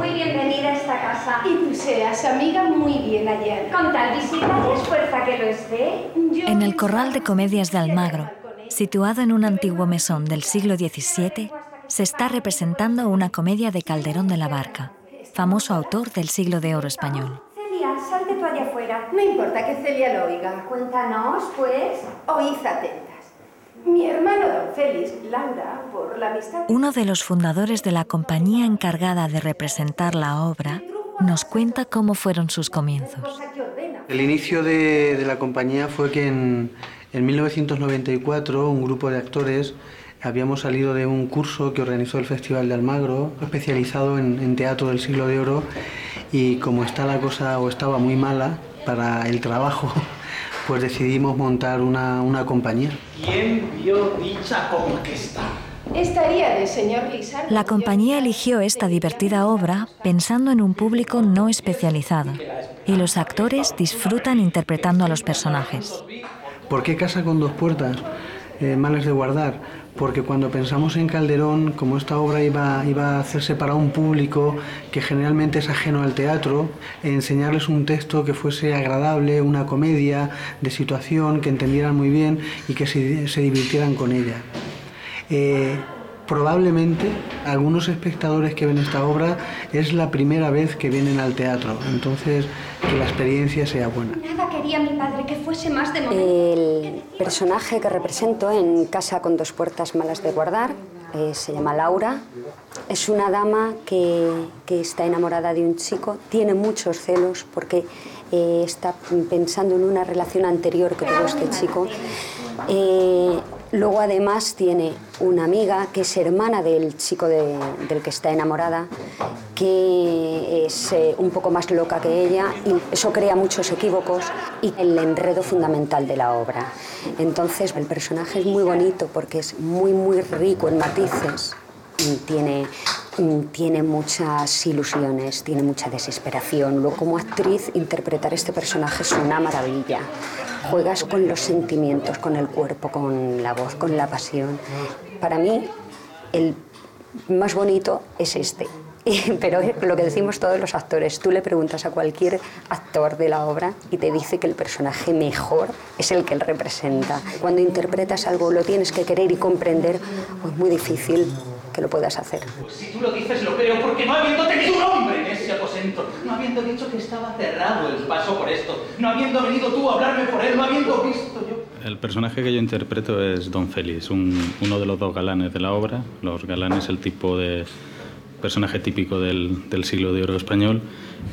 Muy bienvenida a esta casa. Y tú seas amiga muy bien ayer. Con tal visita y es fuerza que lo esté. En el corral de comedias de Almagro, situado en un antiguo mesón del siglo XVII, se está representando una comedia de Calderón de la Barca, famoso autor del siglo de oro español. Celia, salte tú allá afuera. No importa que Celia lo oiga. Cuéntanos, pues. Oíd atentas. Mi hermano don Félix, Laura, por la amistad... Uno de los fundadores de la compañía encargada de representar la obra nos cuenta cómo fueron sus comienzos. El inicio de, de la compañía fue que en, en 1994 un grupo de actores habíamos salido de un curso que organizó el Festival de Almagro, especializado en, en, teatro del siglo de oro, y como está la cosa o estaba muy mala para el trabajo, pues decidimos montar una, una compañía. ¿Quién vio dicha conquista? Estaría de señor Lizardo. La compañía eligió esta divertida obra pensando en un público no especializado y los actores disfrutan interpretando a los personajes. ¿Por qué casa con dos puertas? Eh, malas de guardar, porque cuando pensamos en Calderón, como esta obra iba, iba a hacerse para un público que generalmente es ajeno al teatro, enseñarles un texto que fuese agradable, una comedia de situación, que entendieran muy bien y que se, divirtieran con ella. Eh, probablemente algunos espectadores que ven esta obra es la primera vez que vienen al teatro, entonces que la experiencia sea buena. Nada quería mi padre que fuese más de momento. El personaje que represento en Casa con dos puertas malas de guardar eh, se llama Laura. Es una dama que, que, está enamorada de un chico, tiene muchos celos porque eh, está pensando en una relación anterior que tuvo este chico. Eh, Luego además tiene una amiga que es hermana del chico de, del que está enamorada, que es eh, un poco más loca que ella y eso crea muchos equívocos y el enredo fundamental de la obra. Entonces el personaje es muy bonito porque es muy muy rico en matices, y tiene tiene muchas ilusiones, tiene mucha desesperación. Luego, como actriz, interpretar este personaje es una maravilla. Juegas con los sentimientos, con el cuerpo, con la voz, con la pasión. Para mí, el más bonito es este. Pero lo que decimos todos los actores, tú le preguntas a cualquier actor de la obra y te dice que el personaje mejor es el que él representa. Cuando interpretas algo lo tienes que querer y comprender, es muy difícil que lo puedas hacer. Pues si tú lo dices lo creo, porque no habiendo tenido un hombre en ese aposento, no habiendo dicho que estaba cerrado el paso por esto, no habiendo venido tú a hablarme por él, no habiendo visto yo... El personaje que yo interpreto es Don Félix, un, uno de los dos galanes de la obra. Los galanes, el tipo de personaje típico del, del siglo de oro español.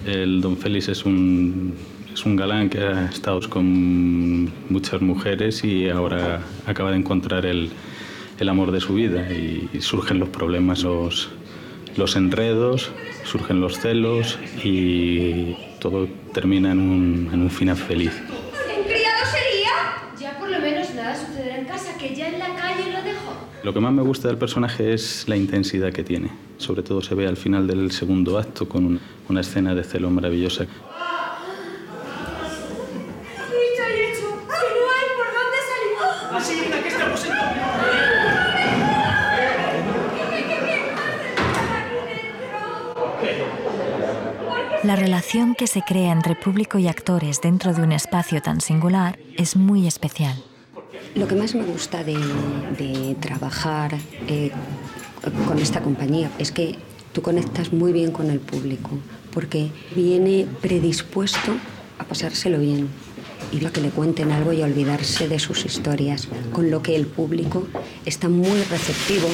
El Don Félix es un, es un galán que ha estado con muchas mujeres y ahora acaba de encontrar el, el amor de su vida y, y surgen los problemas, los, los enredos, surgen los celos y todo termina en un, en un final feliz. ¿En criado sería? Ya por lo menos nada sucederá en casa, que ya en la calle lo dejo. Lo que más me gusta del personaje es la intensidad que tiene. Sobre todo se ve al final del segundo acto con una, una escena de celo maravillosa. Dicho y hecho, que no hay por dónde salir. Así venga que estamos en... La relación que se crea entre público y actores dentro de un espacio tan singular es muy especial. Lo que más me gusta de, de trabajar eh, con esta compañía es que tú conectas muy bien con el público, porque viene predispuesto a pasárselo bien y a que le cuenten algo y olvidarse de sus historias, con lo que el público está muy receptivo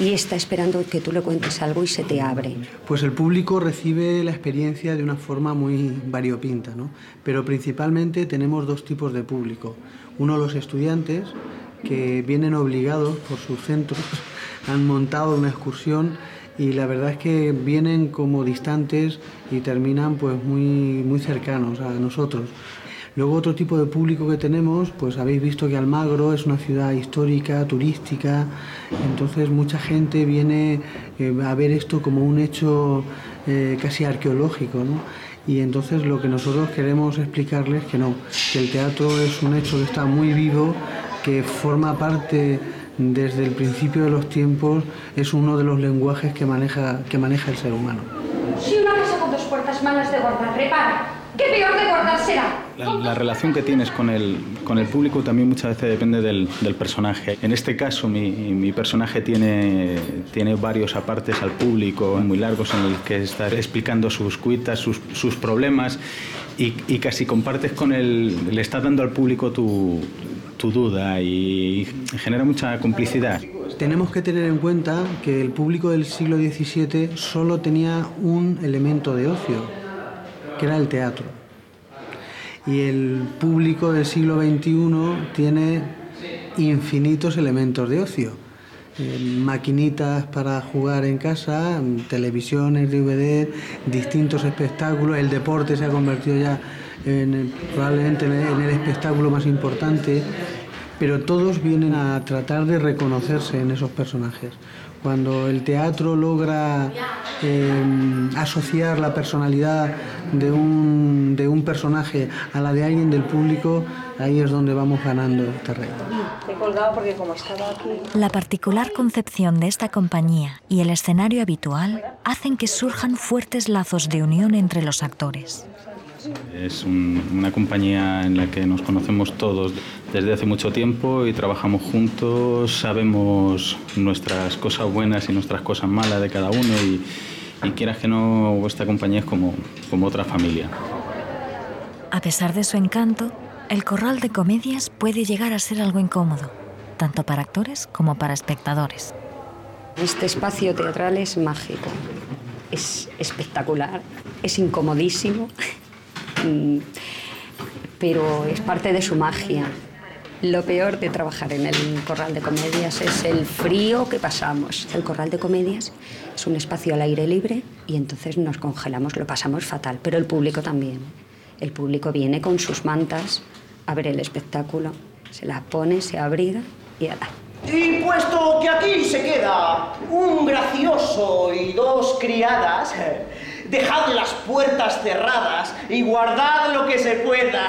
y está esperando que tú le cuentes algo y se te abre. Pues el público recibe la experiencia de una forma muy variopinta, ¿no? Pero principalmente tenemos dos tipos de público. Uno los estudiantes que vienen obligados por sus centros, han montado una excursión y la verdad es que vienen como distantes y terminan pues muy muy cercanos a nosotros. Luego otro tipo de público que tenemos, pues habéis visto que Almagro es una ciudad histórica, turística, entonces mucha gente viene eh, a ver esto como un hecho eh, casi arqueológico, ¿no? Y entonces lo que nosotros queremos explicarles que no, que el teatro es un hecho que está muy vivo, que forma parte desde el principio de los tiempos, es uno de los lenguajes que maneja, que maneja el ser humano. Si una casa con dos puertas malas de guardar, repara, ¿qué peor de guardar será? La, la relación que tienes con el, con el público también muchas veces depende del, del personaje. En este caso, mi, mi personaje tiene, tiene varios apartes al público muy largos en el que está explicando sus cuitas, sus, sus problemas y, y casi compartes con él, le estás dando al público tu, tu duda y genera mucha complicidad. Tenemos que tener en cuenta que el público del siglo XVII solo tenía un elemento de ocio, que era el teatro. Y el público del siglo XXI tiene infinitos elementos de ocio. Eh, maquinitas para jugar en casa, televisiones, DVD, distintos espectáculos. El deporte se ha convertido ya en probablemente en el espectáculo más importante, pero todos vienen a tratar de reconocerse en esos personajes. Cuando el teatro logra eh, asociar la personalidad de un, de un personaje a la de alguien del público, ahí es donde vamos ganando terreno. Aquí... La particular concepción de esta compañía y el escenario habitual hacen que surjan fuertes lazos de unión entre los actores. Es un- una compañía en la que nos conocemos todos desde hace mucho tiempo y trabajamos juntos, sabemos nuestras cosas buenas y nuestras cosas malas de cada uno y, y quieras que no, esta compañía es como, como otra familia. A pesar de su encanto, el corral de comedias puede llegar a ser algo incómodo, tanto para actores como para espectadores. Este espacio teatral es mágico, es espectacular, es incomodísimo, pero es parte de su magia. Lo peor de trabajar en el corral de comedias es el frío que pasamos. El corral de comedias es un espacio al aire libre y entonces nos congelamos, lo pasamos fatal, pero el público también. El público viene con sus mantas a ver el espectáculo, se las pone, se abriga y ala. Y puesto que aquí se queda un gracioso y dos criadas, dejad las puertas cerradas y guardad lo que se pueda.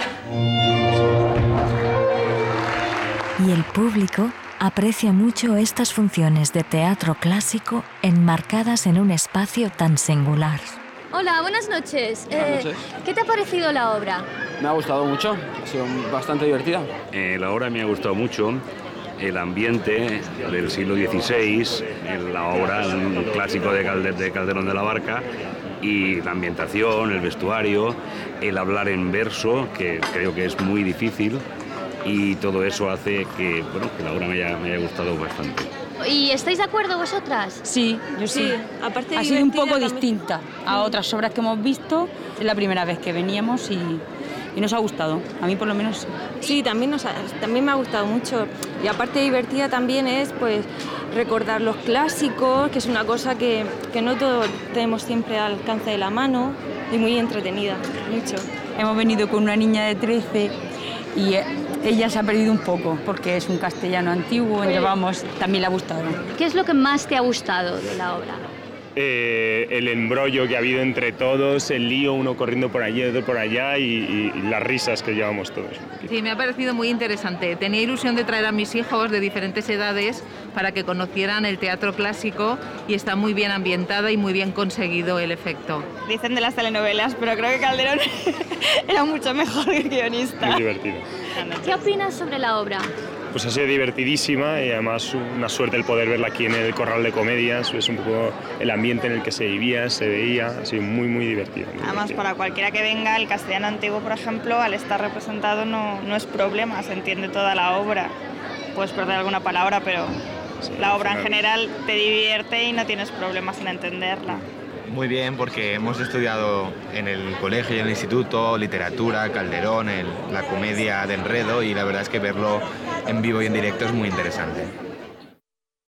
Y el público aprecia mucho estas funciones de teatro clásico enmarcadas en un espacio tan singular. Hola, buenas noches. Buenas Eh, noches. ¿Qué te ha parecido la obra? Me ha gustado mucho, ha sido bastante divertida. Eh, la obra me ha gustado mucho. El ambiente del siglo XVI, en la obra, un clásico de Calderón de la Barca, y la ambientación, el vestuario, el hablar en verso, que creo que es muy difícil, y todo eso hace que, bueno, que la obra me haya, me haya gustado bastante. ¿Y estáis de acuerdo vosotras? Sí, yo sí. Sí, aparte ha sido un poco divertida distinta a otras obras que hemos visto. Es la primera vez que veníamos y, y nos ha gustado. A mí por lo menos sí. Sí, también, nos ha- también me ha gustado mucho. Y aparte divertida también es pues recordar los clásicos, que es una cosa que, que no todos tenemos siempre al alcance de la mano y muy entretenida, mucho. Hemos venido con una niña de 13 y eh, ella se ha perdido un poco porque es un castellano antiguo, entonces vamos, también le ha gustado. ¿Qué es lo que más te ha gustado de la obra? Eh, el embrollo que ha habido entre todos, el lío, uno corriendo por allí, otro por allá y, y las risas que llevamos todos. Sí, me ha parecido muy interesante. Tenía ilusión de traer a mis hijos de diferentes edades para que conocieran el teatro clásico y está muy bien ambientada y muy bien conseguido el efecto. Dicen de las telenovelas, pero creo que Calderón era mucho mejor que guionista. Muy divertido. ¿Qué opinas sobre la obra? Pues ha sido divertidísima y además una suerte el poder verla aquí en el Corral de Comedias, es un poco el ambiente en el que se vivía, se veía, ha sido muy muy divertido. muy Además, divertido. para cualquiera que venga, el castellano antiguo, por ejemplo, al estar representado no, no es problema, se entiende toda la obra. Puedes perder alguna palabra, pero la obra en general te divierte y no tienes problemas en entenderla. Muy bien, porque hemos estudiado en el colegio y en el instituto literatura, Calderón, el- la comedia de enredo y la verdad es que verlo en vivo y en directo es muy interesante.